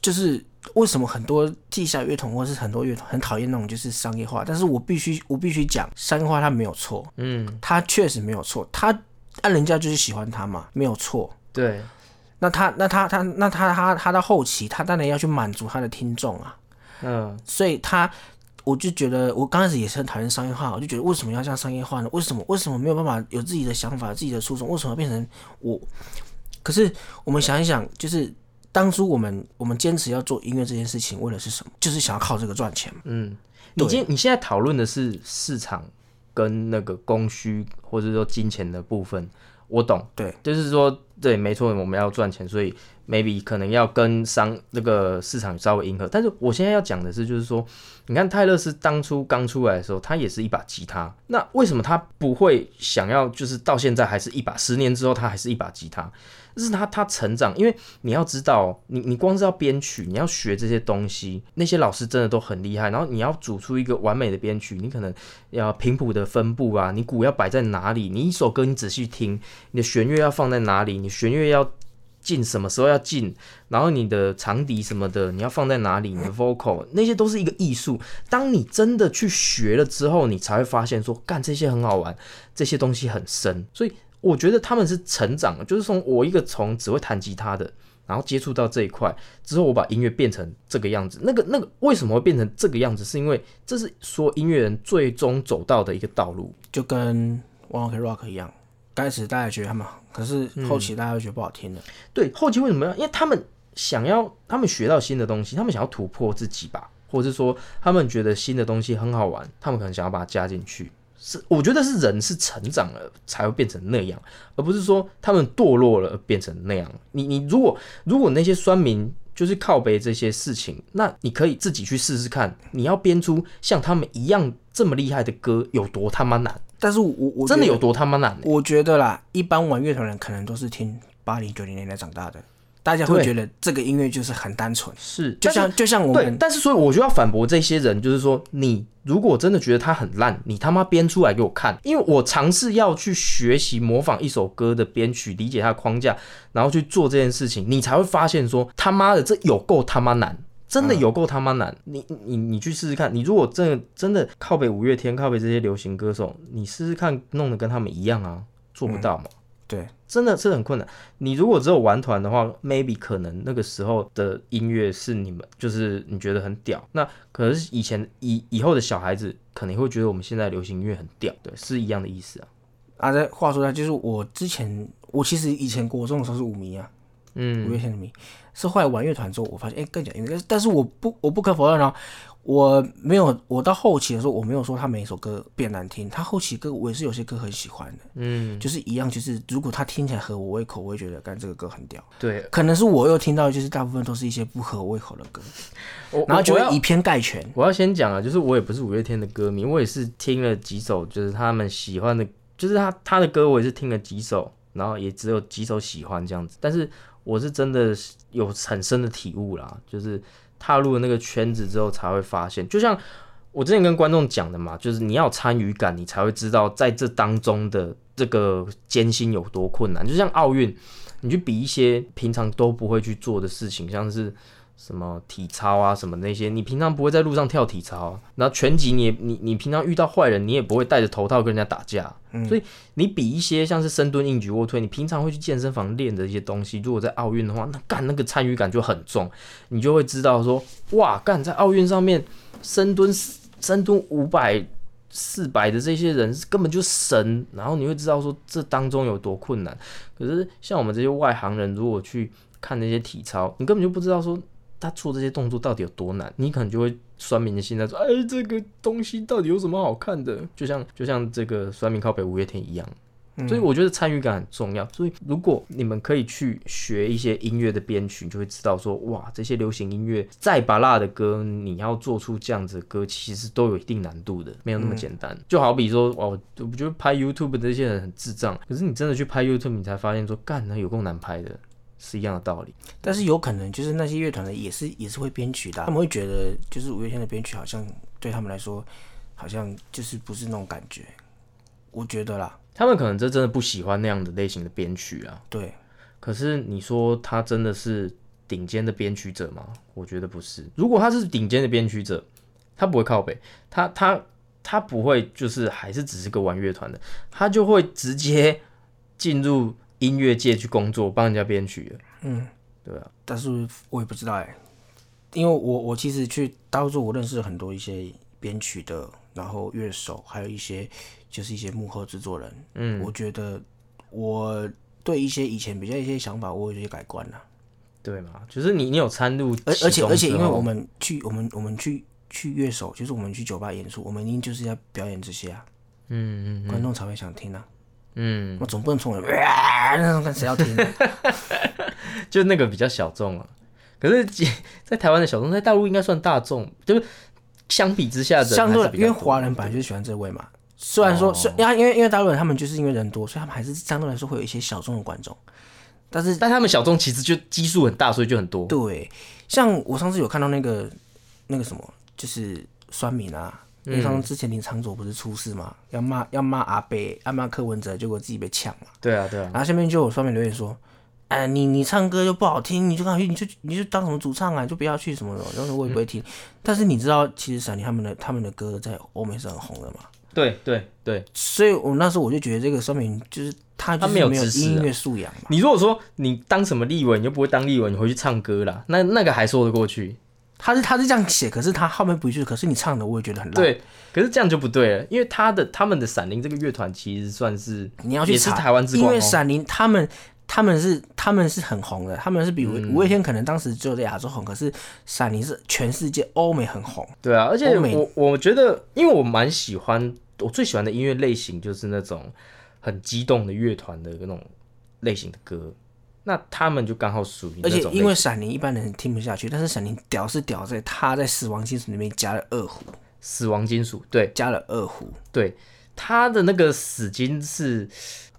Speaker 2: 就是为什么很多地下乐团或者是很多乐团很讨厌那种就是商业化，但是我必须我必须讲，商业化它没有错，
Speaker 1: 嗯，
Speaker 2: 它确实没有错，它按人家就是喜欢它嘛，没有错。
Speaker 1: 对，
Speaker 2: 那他那他他那他他他到后期，他当然要去满足他的听众啊，
Speaker 1: 嗯，
Speaker 2: 所以他我就觉得我刚开始也是很讨厌商业化，我就觉得为什么要这样商业化呢？为什么为什么没有办法有自己的想法、自己的初衷？为什么变成我？可是我们想一想，就是当初我们我们坚持要做音乐这件事情，为的是什么？就是想要靠这个赚钱嘛。
Speaker 1: 嗯，你今你现在讨论的是市场跟那个供需或者说金钱的部分，我懂，
Speaker 2: 对，
Speaker 1: 就是说对，没错，我们要赚钱，所以 maybe 可能要跟商那个市场稍微迎合。但是我现在要讲的是，就是说，你看泰勒斯当初刚出来的时候，他也是一把吉他，那为什么他不会想要，就是到现在还是一把，十年之后他还是一把吉他？这是他他成长，因为你要知道，你你光是要编曲，你要学这些东西，那些老师真的都很厉害。然后你要组出一个完美的编曲，你可能要频谱的分布啊，你鼓要摆在哪里，你一首歌你仔细听，你的弦乐要放在哪里，你弦乐要进什么时候要进，然后你的长笛什么的你要放在哪里，你的 vocal 那些都是一个艺术。当你真的去学了之后，你才会发现说，干这些很好玩，这些东西很深，所以。我觉得他们是成长了，就是从我一个从只会弹吉他的，然后接触到这一块之后，我把音乐变成这个样子。那个那个为什么会变成这个样子？是因为这是所有音乐人最终走到的一个道路。
Speaker 2: 就跟 One Ok Rock 一样，刚开始大家觉得他们好，可是后期大家会觉得不好听了。
Speaker 1: 对，后期为什么要？因为他们想要，他们学到新的东西，他们想要突破自己吧，或者是说他们觉得新的东西很好玩，他们可能想要把它加进去。是，我觉得是人是成长了才会变成那样，而不是说他们堕落了变成那样。你你如果如果那些酸民就是靠背这些事情，那你可以自己去试试看，你要编出像他们一样这么厉害的歌有多他妈难，
Speaker 2: 但是我我
Speaker 1: 真的有多他妈难、欸。
Speaker 2: 我觉得啦，一般玩乐团的人可能都是听八零九零年代长大的，大家会觉得这个音乐就是很单纯，
Speaker 1: 是，
Speaker 2: 就像就像我
Speaker 1: 对，
Speaker 2: 们
Speaker 1: 但是所以我就要反驳这些人，就是说，你如果真的觉得它很烂，你他妈编出来给我看，因为我尝试要去学习模仿一首歌的编曲，理解它的框架，然后去做这件事情，你才会发现说，他妈的这有够他妈难。真的有够他妈难，你你你去试试看。你如果真的真的靠北五月天，靠北这些流行歌手，你试试看弄得跟他们一样啊，做不到嘛。
Speaker 2: 对。
Speaker 1: 真的是很困难。你如果只有玩团的话，maybe 可能那个时候的音乐是你们就是你觉得很屌，那可能是以前以以后的小孩子可能会觉得我们现在流行音乐很屌，对，是一样的意思啊。
Speaker 2: 啊，再话说回来，就是我之前我其实以前国中的时候是舞迷啊，五
Speaker 1: 嗯，
Speaker 2: 月天的迷，是后来玩乐团之后，我发现哎、更讲音乐，但是我不我不可否认哦，我没有我到后期的时候，我没有说他每一首歌变难听，他后期歌我也是有些歌很喜欢的，
Speaker 1: 嗯，
Speaker 2: 就是一样，就是如果他听起来合我胃口，我会觉得干这个歌很屌。
Speaker 1: 对，
Speaker 2: 可能是我又听到，就是大部分都是一些不合我胃口的歌，
Speaker 1: 我
Speaker 2: 然后就会以偏概全。
Speaker 1: 我要先讲啊，就是我也不是五月天的歌迷，我也是听了几首，就是他们喜欢的，就是他他的歌我也是听了几首，然后也只有几首喜欢这样子。但是我是真的有很深的体悟啦，就是踏入了那个圈子之后才会发现，就像我之前跟观众讲的嘛，就是你要参与感，你才会知道在这当中的这个艰辛有多困难。就像奥运，你去比一些平常都不会去做的事情，像是什么体操啊，什么那些，你平常不会在路上跳体操、啊，然后拳击你也你你平常遇到坏人，你也不会戴着头套跟人家打架，所以你比一些像是深蹲、硬举、卧推，你平常会去健身房练的一些东西，如果在奥运的话，那干那个参与感就很重，你就会知道说，哇，干在奥运上面深蹲深蹲五百。四百的这些人根本就神，然后你会知道说这当中有多困难。可是像我们这些外行人，如果去看那些体操，你根本就不知道说他做这些动作到底有多难，你可能就会酸民的心态说，哎，这个东西到底有什么好看的？就像就像这个酸民靠北五月天一样。所以我觉得参与感很重要。所以如果你们可以去学一些音乐的编曲，你就会知道说，哇，这些流行音乐再拔辣的歌，你要做出这样子的歌，其实都有一定难度的，没有那么简单。就好比说，哦，我觉得拍 YouTube 的这些人很智障，可是你真的去拍 YouTube，你才发现说，干，那有够难拍的，是一样的道理。
Speaker 2: 但是有可能就是那些乐团的也是也是会编曲的啊、他们会觉得就是五月天的编曲好像对他们来说好像就是不是那种感觉，我觉得啦，
Speaker 1: 他们可能这真的不喜欢那样的类型的编曲啊。
Speaker 2: 对，
Speaker 1: 可是你说他真的是顶尖的编曲者吗？我觉得不是。如果他是顶尖的编曲者，他不会靠北，他他他不会就是还是只是个玩乐团的，他就会直接进入音乐界去工作，帮人家编曲的。
Speaker 2: 嗯，
Speaker 1: 对啊，
Speaker 2: 但是我也不知道哎、因为我我其实去大陆之后，我认识很多一些编曲的，然后乐手，还有一些就是一些幕后制作人。
Speaker 1: 嗯，
Speaker 2: 我觉得我对一些以前比较一些想法，我有一些改观了。
Speaker 1: 对嘛，就是你你有参入
Speaker 2: 而而且而且，因为我们去我们我们去去乐手，就是我们去酒吧演出，我们一定就是要表演这些啊，
Speaker 1: 嗯嗯
Speaker 2: 观众才会想听啊。
Speaker 1: 嗯，
Speaker 2: 我总不能冲着哇那种看谁要听？
Speaker 1: 就那个比较小众啊。可是在台湾的小众，在大陆应该算大众，就是相比之下的
Speaker 2: 相对因为华人本来就喜欢这位嘛。虽然说，虽因为因为因为大陆人他们就是因为人多，所以他们还是相对来说会有一些小众的观众。但是
Speaker 1: 但他们小众其实就基数很大，所以就很多。
Speaker 2: 对，像我上次有看到那个那个什么，就是酸民啊，因为上次之前林长佐不是出事嘛，要骂要骂阿北，要骂柯文哲，结果自己被呛嘛。
Speaker 1: 对啊，对啊，
Speaker 2: 然后下面就有酸民留言说。哎，你你唱歌又不好听，你就赶快去，你就你就当什么主唱啊，你就不要去什么的。然后我也不会听，但是你知道，其实闪灵他们的他们的歌在欧美是很红的嘛。
Speaker 1: 对对对。
Speaker 2: 所以我那时候我就觉得这个说明就是他就是
Speaker 1: 他没有
Speaker 2: 没有音乐素养嘛。
Speaker 1: 你如果说你当什么立委，你就不会当立委，你回去唱歌啦，那那个还说得过去。
Speaker 2: 他是他是这样写，可是他后面补一句，可是你唱的我也觉得很烂。，
Speaker 1: 对，可是这样就不对了，因为他的他们的闪灵这个乐团其实算是
Speaker 2: 你要去查
Speaker 1: 也是台湾之光哦。
Speaker 2: 因为闪灵他们他们是他们是很红的，他们是比五月天可能当时只有在亚洲红，可是闪灵是全世界欧美很红。
Speaker 1: 对啊，而且我我觉得，因为我蛮喜欢，我最喜欢的音乐类型就是那种很激动的乐团的那种类型的歌，那他们就刚好属于那
Speaker 2: 而且
Speaker 1: 种。
Speaker 2: 因为闪灵一般人听不下去，但是闪灵屌是屌在他在死亡金属里面加了二胡，
Speaker 1: 死亡金属，对
Speaker 2: 加了二胡，
Speaker 1: 对，他的那个死金是，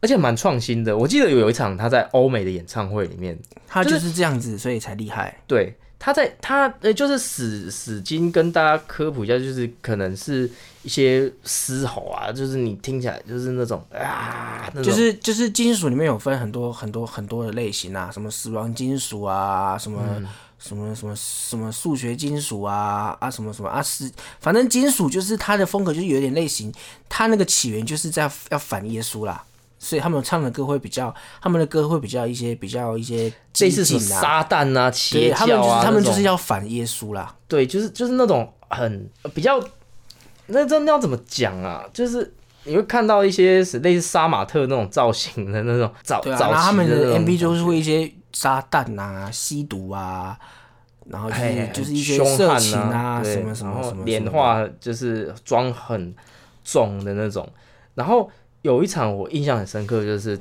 Speaker 1: 而且蛮创新的。我记得有一场他在欧美的演唱会里面，
Speaker 2: 他就是这样子，所以才厉害。
Speaker 1: 对，他在他呃，就是死死金跟大家科普一下，就是可能是一些嘶吼啊，就是你听起来就是那种啊，
Speaker 2: 就是就是金属里面有分很多很多很多的类型啊，什么死亡金属啊，什么、
Speaker 1: 嗯
Speaker 2: 什么什么什么数学金属啊啊什么什么啊是，反正金属就是它的风格就是有点类型，它那个起源就是在要反耶稣啦。所以他们唱的歌会比较，他们的歌会比较一些比较一些激
Speaker 1: 类似什么撒旦啊、邪
Speaker 2: 对，他们就是
Speaker 1: 教啊，
Speaker 2: 他们就是要反耶稣啦。
Speaker 1: 对，就是就是那种很呃比较，那这那要怎么讲啊？就是你会看到一些是类似杀马特那种造型的那种早
Speaker 2: 对啊，他们的 MV 就是会一些撒旦啊、吸毒啊，然后就是
Speaker 1: 哎
Speaker 2: 就是一些色情
Speaker 1: 啊，对
Speaker 2: 什么什么什么什么
Speaker 1: 脸画就是妆很重的那种。然后有一场我印象很深刻，就是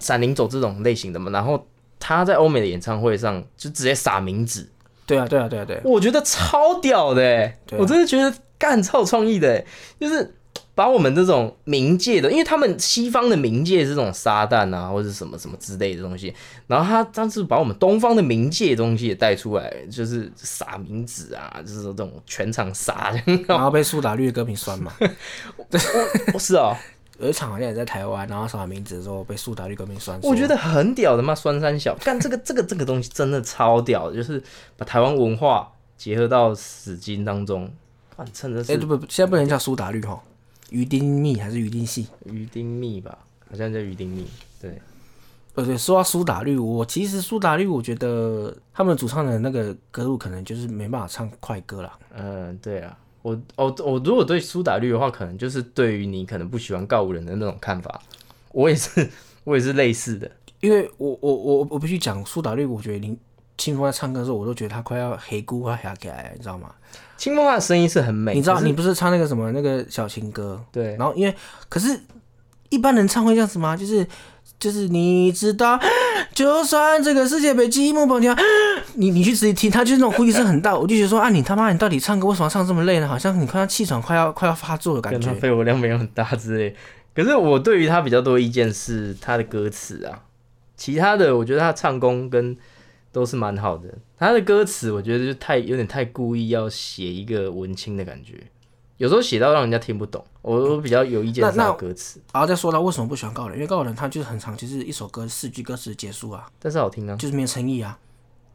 Speaker 1: 闪灵走这种类型的嘛，然后他在欧美的演唱会上就直接撒名字，
Speaker 2: 对啊，对啊，对啊，对啊。
Speaker 1: 我觉得超屌的、欸，
Speaker 2: 啊
Speaker 1: 我真的觉得干超有创意的、欸，就是把我们这种冥界的，因为他们西方的冥界是这种撒旦啊或者什么什么之类的东西，然后他当时把我们东方的冥界的东西也带出来，就是撒冥纸啊，就是这种全场撒，
Speaker 2: 然后被苏打绿的歌迷酸嘛。
Speaker 1: 不是哦，
Speaker 2: 有一场好像也在台湾，然后扫完名字的时候被苏打绿革命酸。
Speaker 1: 我觉得很屌的嘛，酸三小，干这个这个这个东西真的超屌的，就是把台湾文化结合到死金当中，干真的
Speaker 2: 哎，
Speaker 1: 是
Speaker 2: 对不，现在不能叫苏打绿哈，鱼丁蜜还是鱼丁系？
Speaker 1: 鱼丁蜜吧，好像叫鱼丁蜜，对。
Speaker 2: 呃，对，说到苏打绿，我其实苏打绿，我觉得他们主唱的那个歌路可能就是没办法唱快歌啦。
Speaker 1: 嗯，对啊，我我我如果对苏打绿的话，可能就是对于你可能不喜欢告五人的那种看法，我也是我也是类似的。
Speaker 2: 因为我我我我必须讲苏打绿，我觉得林清风在唱歌的时候，我都觉得他快要黑咕快下起来，你知道吗？
Speaker 1: 清风他的声音是很美，
Speaker 2: 你知道你不是唱那个什么那个小情歌，
Speaker 1: 对
Speaker 2: 然后因为可是一般人唱会这样子吗？就是就是你知道，就算这个世界被寂寞绑架，你你去仔细听，他就是那种呼吸声很大，我就觉得说啊，你他妈你到底唱歌为什么唱这么累呢？好像你快要气喘快要快要发作的感觉。
Speaker 1: 肺活量没有很大之类。可是我对于他比较多意见是他的歌词啊，其他的我觉得他唱功跟都是蛮好的。他的歌词我觉得就太有点太故意要写一个文青的感觉，有时候写到让人家听不懂。我我比较有意见是他
Speaker 2: 那那
Speaker 1: 歌词，
Speaker 2: 然后再说到为什么不喜欢高人，因为高人他就是很长，就是一首歌四句歌词结束啊，
Speaker 1: 但是好听啊。
Speaker 2: 就是没诚意啊，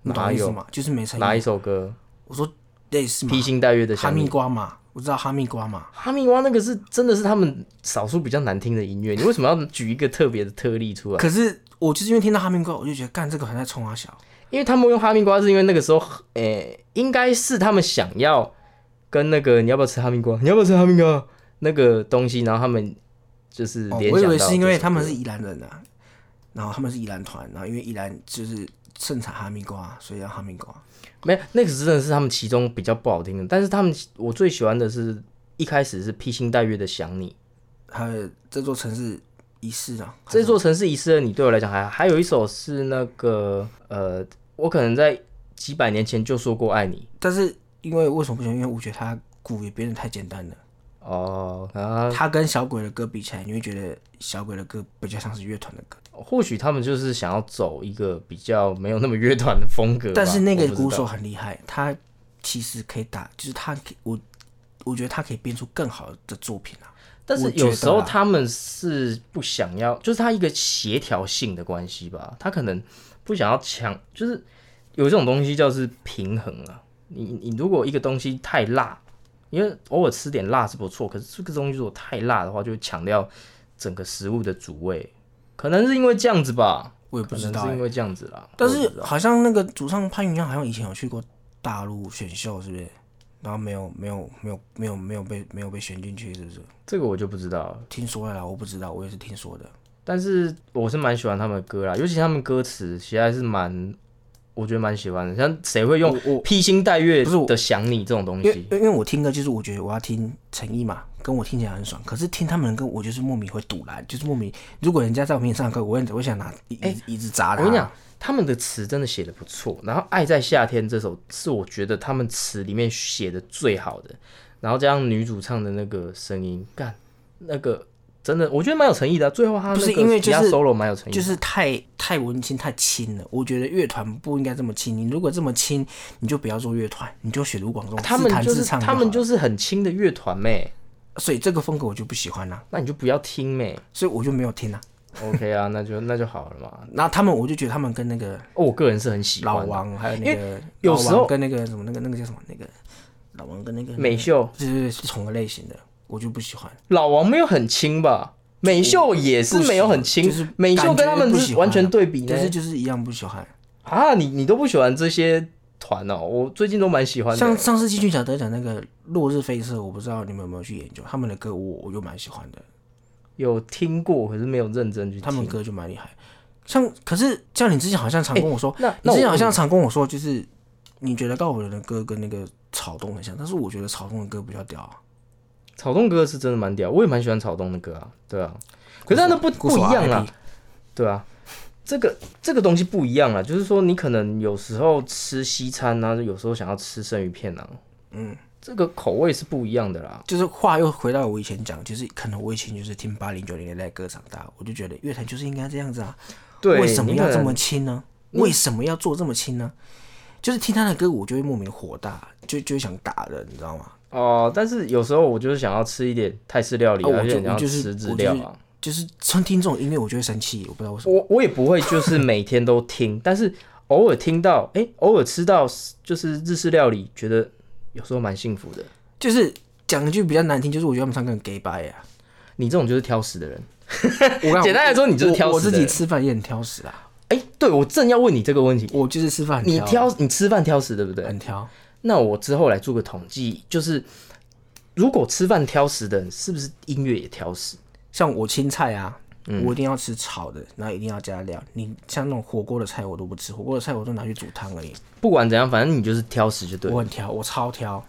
Speaker 2: 你懂意思吗？就是没诚意
Speaker 1: 哪一。首歌？
Speaker 2: 我说类似
Speaker 1: 披，星戴月的
Speaker 2: 哈密。瓜嘛，我知道哈密瓜嘛。
Speaker 1: 哈密瓜那个是真的是他们少数比较难听的音乐，你为什么要举一个特别的特例出来？
Speaker 2: 可是我就是因为听到哈密瓜，我就觉得干这个好像在冲啊小。
Speaker 1: 因为他们用哈密瓜是因为那个时候，诶、应该是他们想要跟那个你要不要吃哈密瓜？你要不要吃哈密瓜？那个东西，然后他们就是
Speaker 2: 哦，
Speaker 1: 联
Speaker 2: 我以为是因为他们是宜兰人啊，然后他们是宜兰团，然后因为宜兰就是盛产哈密瓜，所以叫哈密瓜。
Speaker 1: 没有那个真的是他们其中比较不好听的，但是他们我最喜欢的是一开始是披星戴月的想你，
Speaker 2: 还有这座城市仪式啊，
Speaker 1: 这座城市遗失了你对我来讲还还有一首是那个呃，我可能在几百年前就说过爱你
Speaker 2: 但是因为为什么不喜欢？因为我觉得他鼓也编得太简单了。
Speaker 1: 哦，啊，
Speaker 2: 他跟小鬼的歌比起来，你会觉得小鬼的歌比较像是乐团的歌，
Speaker 1: 或许他们就是想要走一个比较没有那么乐团的风格，
Speaker 2: 但是那个鼓手很厉害，他其实可以打，就是他可以我我觉得他可以编出更好的作品啊。
Speaker 1: 但是有时候他们是不想要，就是他一个协调性的关系吧，他可能不想要强，就是有这种东西叫是平衡啊。你你如果一个东西太辣，因为偶尔吃点辣是不错，可是这个东西如果太辣的话，就会强调整个食物的主味，可能是因为这样子吧，
Speaker 2: 我也不知道、
Speaker 1: 是因，为这样子啦。
Speaker 2: 但是好像那个主唱潘云阳好像以前有去过大陆选秀，是不是？然后没有没有没有没有没有被没有被选进去，是不是？
Speaker 1: 这个我就不知道了。
Speaker 2: 听说了啦，我不知道，我也是听说的。
Speaker 1: 但是我是蛮喜欢他们的歌啦，尤其他们歌词其实还是蛮，我觉得蛮喜欢的。像谁会用披星戴月
Speaker 2: 不是
Speaker 1: 的想你这种东
Speaker 2: 因为
Speaker 1: 西？
Speaker 2: 因为我听歌就是我觉得我要听诚意嘛，跟我听起来很爽。可是听他们的歌，我就是莫名会堵拦，就是莫名。如果人家在我面前唱歌，我会我想拿椅子椅子砸他。
Speaker 1: 我跟你讲，他们的词真的写的不错。然后《爱在夏天》这首是我觉得他们词里面写的最好的。然后加上女主唱的那个声音，干那个真的我觉得蛮有诚意的啊、最后他
Speaker 2: 不是
Speaker 1: 那个
Speaker 2: 因为就是
Speaker 1: solo 蛮有诚意，
Speaker 2: 就是太太文青太轻了。我觉得乐团不应该这么轻，你如果这么轻，你就不要做乐团，你就选卢广仲自
Speaker 1: 他们就是他们
Speaker 2: 就
Speaker 1: 是很轻的乐团妹，
Speaker 2: 所以这个风格我就不喜欢啦，
Speaker 1: 那你就不要听妹。
Speaker 2: 所以我就没有听啦。
Speaker 1: OK 啊，那就那就好了嘛。
Speaker 2: 那他们我就觉得他们跟那个
Speaker 1: 哦，我个人是很喜欢
Speaker 2: 老王还有那个
Speaker 1: 有时候
Speaker 2: 老王跟那个什么那个那个叫什么那个老王跟那个
Speaker 1: 美秀
Speaker 2: 对对对是同个类型的，我就不喜欢。
Speaker 1: 老王没有很轻吧？美秀也是没有很轻，
Speaker 2: 就是
Speaker 1: 美秀跟他们
Speaker 2: 不喜欢
Speaker 1: 是完全对比呢
Speaker 2: 但。是就是一样不喜欢。
Speaker 1: 啊，你你都不喜欢这些团哦？我最近都蛮喜欢的。
Speaker 2: 像上次金曲奖得奖那个《落日飞车》，我不知道你们有没有去研究他们的歌我，我就蛮喜欢的，
Speaker 1: 有听过，可是没有认真去听。
Speaker 2: 他们歌就蛮厉害。像可是像你之前好像常跟我说，
Speaker 1: 那
Speaker 2: 你之前好像常跟我说，就是你觉得告五人的歌跟那个草东很像，但是我觉得草东的歌比较屌啊。
Speaker 1: 草东哥是真的蛮屌，我也蛮喜欢草东的歌啊，对啊。可是它那不不一样啊对啊。这个这个东西不一样啊，就是说你可能有时候吃西餐啊，有时候想要吃生鱼片啊，嗯，这个口味是不一样的啦。
Speaker 2: 就是话又回到我以前讲，就是可能我以前就是听八零九零年代歌长大，我就觉得乐坛就是应该这样子啊。
Speaker 1: 对，
Speaker 2: 为什么要这么轻呢？为什么要做这么轻呢？就是听他的歌，我就会莫名火大，就就想打人，你知道吗？
Speaker 1: 哦，但是有时候我就是想要吃一点泰式料理，
Speaker 2: 啊我
Speaker 1: 而且想要
Speaker 2: 就是
Speaker 1: 吃资
Speaker 2: 我就是
Speaker 1: 料啊。
Speaker 2: 就是纯听这种音乐，我就会生气，我不知道为什么。
Speaker 1: 我我也不会就是每天都听，但是偶尔听到，哎、偶尔吃到就是日式料理，觉得有时候蛮幸福的。
Speaker 2: 就是讲一句比较难听，就是我觉得他们唱歌很 gay 白啊。
Speaker 1: 你这种就是挑食的人。
Speaker 2: 我刚
Speaker 1: 简单来说你就是挑食
Speaker 2: 我我自己
Speaker 1: 人
Speaker 2: 吃饭也很挑食啊，
Speaker 1: 哎、对我正要问你这个问题，
Speaker 2: 我就是吃饭很
Speaker 1: 你
Speaker 2: 挑
Speaker 1: 挑你吃饭挑食对不对？
Speaker 2: 很挑。
Speaker 1: 那我之后来做个统计，就是如果吃饭挑食的人，是不是音乐也挑食？
Speaker 2: 像我青菜啊，
Speaker 1: 嗯
Speaker 2: 我一定要吃炒的，然后一定要加料。你像那种火锅的菜我都不吃，火锅的菜我都拿去煮汤而已。
Speaker 1: 不管怎样，反正你就是挑食就对了
Speaker 2: 我很挑，我超挑。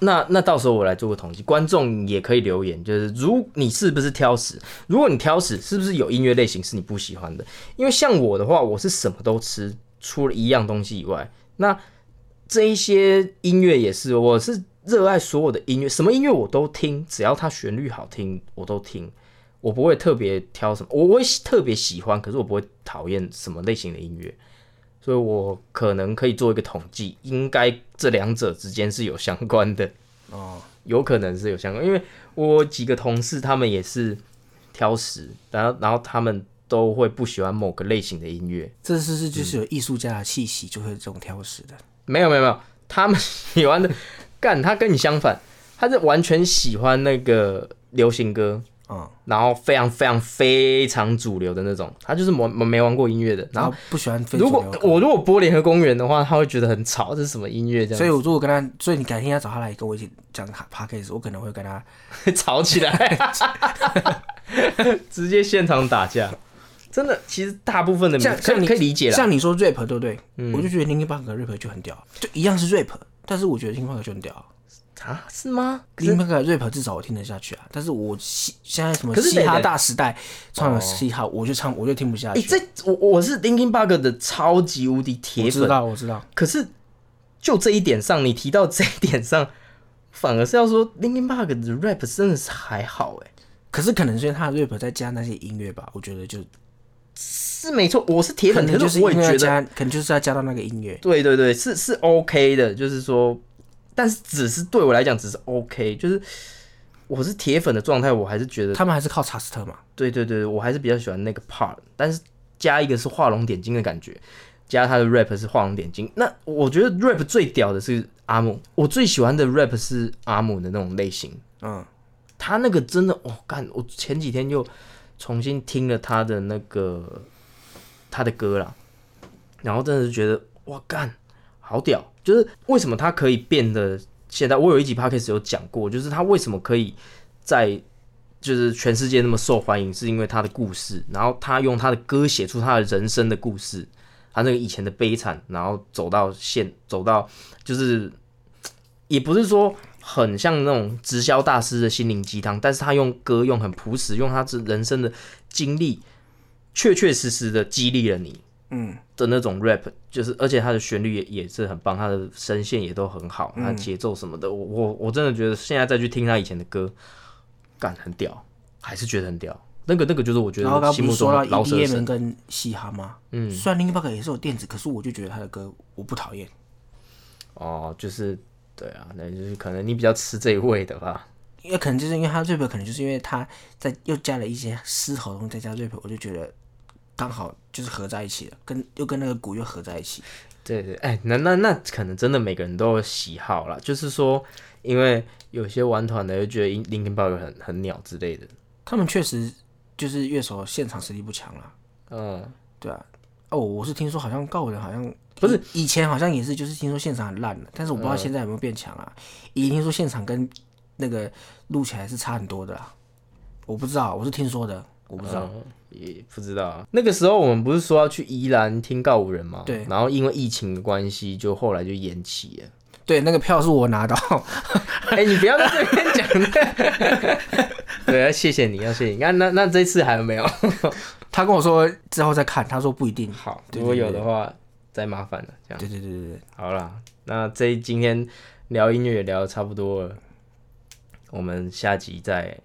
Speaker 1: 那那到时候我来做个统计，观众也可以留言，就是如你是不是挑食？如果你挑食，是不是有音乐类型是你不喜欢的？因为像我的话，我是什么都吃，除了一样东西以外，那这一些音乐也是，我是热爱所有的音乐，什么音乐我都听，只要它旋律好听，我都听。我不会特别挑什么，我会特别喜欢，可是我不会讨厌什么类型的音乐。所以我可能可以做一个统计，应该这两者之间是有相关的。
Speaker 2: 哦，
Speaker 1: 有可能是有相关，因为我几个同事他们也是挑食，然后然后他们都会不喜欢某个类型的音乐。
Speaker 2: 这是是就是有艺术家的气息，就会这种挑食的。
Speaker 1: 没有没有没有，他们 喜欢的干，他跟你相反，他是完全喜欢那个流行歌，
Speaker 2: 嗯，
Speaker 1: 然后非常非常非常主流的那种，他就是没没玩过音乐的。然后
Speaker 2: 然后不喜欢非
Speaker 1: 如果
Speaker 2: 歌
Speaker 1: 我如果播联合公园的话，他会觉得很吵，这是什么音乐这样。
Speaker 2: 所以我如果跟他，所以你改天要找他来跟我一起讲 p o d c a s 我可能会跟他，
Speaker 1: 吵起来，直接现场打架。真的，其实大部分的
Speaker 2: 像像你
Speaker 1: 可以理解啦。
Speaker 2: 像你说 rap 对不对？
Speaker 1: 嗯
Speaker 2: 我就觉得 Linkin Park 的 rap 就很屌，就一样是 rap，但是我觉得 Linkin Park 就很屌。
Speaker 1: 啊，是吗
Speaker 2: ？Linkin Park 的 rap 至少我听得下去啊，但是我嘻现在什么嘻哈大时代唱的嘻哈，我就唱我就听不下
Speaker 1: 哎、
Speaker 2: 去。
Speaker 1: 这我我是 Linkin Park 的超级无敌铁粉，
Speaker 2: 我知道，我知道，
Speaker 1: 可是就这一点上，你提到这一点上，反而是要说 Linkin Park 的 rap 真的是还好哎，
Speaker 2: 可是可能是因为他的 rap 再加那些音乐吧，我觉得就是
Speaker 1: 没错，我是铁粉，
Speaker 2: 可能就是
Speaker 1: 我也觉得，
Speaker 2: 可能就是要加到那个音乐。
Speaker 1: 对对对，是是 OK 的，就是说，但是只是对我来讲只是 OK，就是我是铁粉的状态，我还是觉得
Speaker 2: 他们还是靠查斯特嘛，
Speaker 1: 对对对，我还是比较喜欢那个 part，但是加一个是画龙点睛的感觉，加他的 rap 是画龙点睛。那我觉得 rap 最屌的是阿姆，我最喜欢的 rap 是阿姆的那种类型，
Speaker 2: 嗯，
Speaker 1: 他那个真的，哦，干，我前几天又重新听了他的那个他的歌啦，然后真的是觉得哇干，好屌！就是为什么他可以变得现在，我有一集 podcast 有讲过，就是他为什么可以在就是全世界那么受欢迎，是因为他的故事，然后他用他的歌写出他的人生的故事，他那个以前的悲惨，然后走到现走到就是也不是说很像那种直销大师的心灵鸡汤，但是他用歌用很朴实，用他这人生的经历，确确实实的激励了你。
Speaker 2: 嗯
Speaker 1: 的那种 rap，就是而且他的旋律也也是很棒，他的声线也都很好，它节奏什么的，我我我真的觉得现在再去听他以前的歌，感很屌，还是觉得很屌。那个那个就是我觉
Speaker 2: 然后刚刚
Speaker 1: 得心目中
Speaker 2: 不是说到
Speaker 1: 的饶舌
Speaker 2: EDM
Speaker 1: 神，
Speaker 2: 跟嘻哈吗？嗯，虽然 Linkin Park 也是有电子，可是我就觉得他的歌我不讨厌。
Speaker 1: 哦，就是对啊，那就是可能你比较吃这一味的吧。
Speaker 2: 因为可能就是因为他 rap，可能就是因为他在又加了一些狮吼的东西，再加 rap，我就觉得刚好就是合在一起了，跟又跟那个鼓又合在一起。
Speaker 1: 对对，哎，那那那可能真的每个人都有喜好啦，就是说，因为有些玩团的就觉得 Linkin Park 很很鸟之类的，
Speaker 2: 他们确实就是乐手现场实力不强啦，
Speaker 1: 嗯，
Speaker 2: 对啊。哦，我是听说好像告人好像
Speaker 1: 不是
Speaker 2: 以前好像也是，就是听说现场很烂的，但是我不知道现在有没有变强啊。以前听说现场跟那个录起来是差很多的啦，我不知道，我是听说的，我不知道。
Speaker 1: 嗯也不知道啊。那个时候我们不是说要去宜兰听告五人吗？
Speaker 2: 对
Speaker 1: 然后因为疫情的关系，就后来就延期了。
Speaker 2: 对，那个票是我拿到，
Speaker 1: 哎、你不要在这边讲。对，要谢谢你，要谢谢你。那那那这次还有没有？
Speaker 2: 他跟我说之后再看，他说不一定。
Speaker 1: 好，
Speaker 2: 对
Speaker 1: 如果有的话，再麻烦了。这样
Speaker 2: 对对对对对，
Speaker 1: 好啦，那这今天聊音乐也聊的差不多了，我们下集再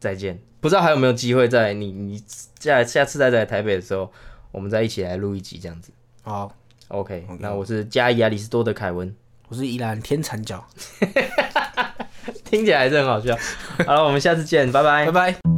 Speaker 1: 再见。不知道还有没有机会在你你下下次再来台北的时候，我们再一起来录一集这样子。
Speaker 2: 好
Speaker 1: ，OK，, 那我是加伊亚里斯多的凯文，
Speaker 2: 我是宜兰天蚕角，
Speaker 1: 听起来还是很好笑。好了，我们下次见，拜拜
Speaker 2: 拜。拜。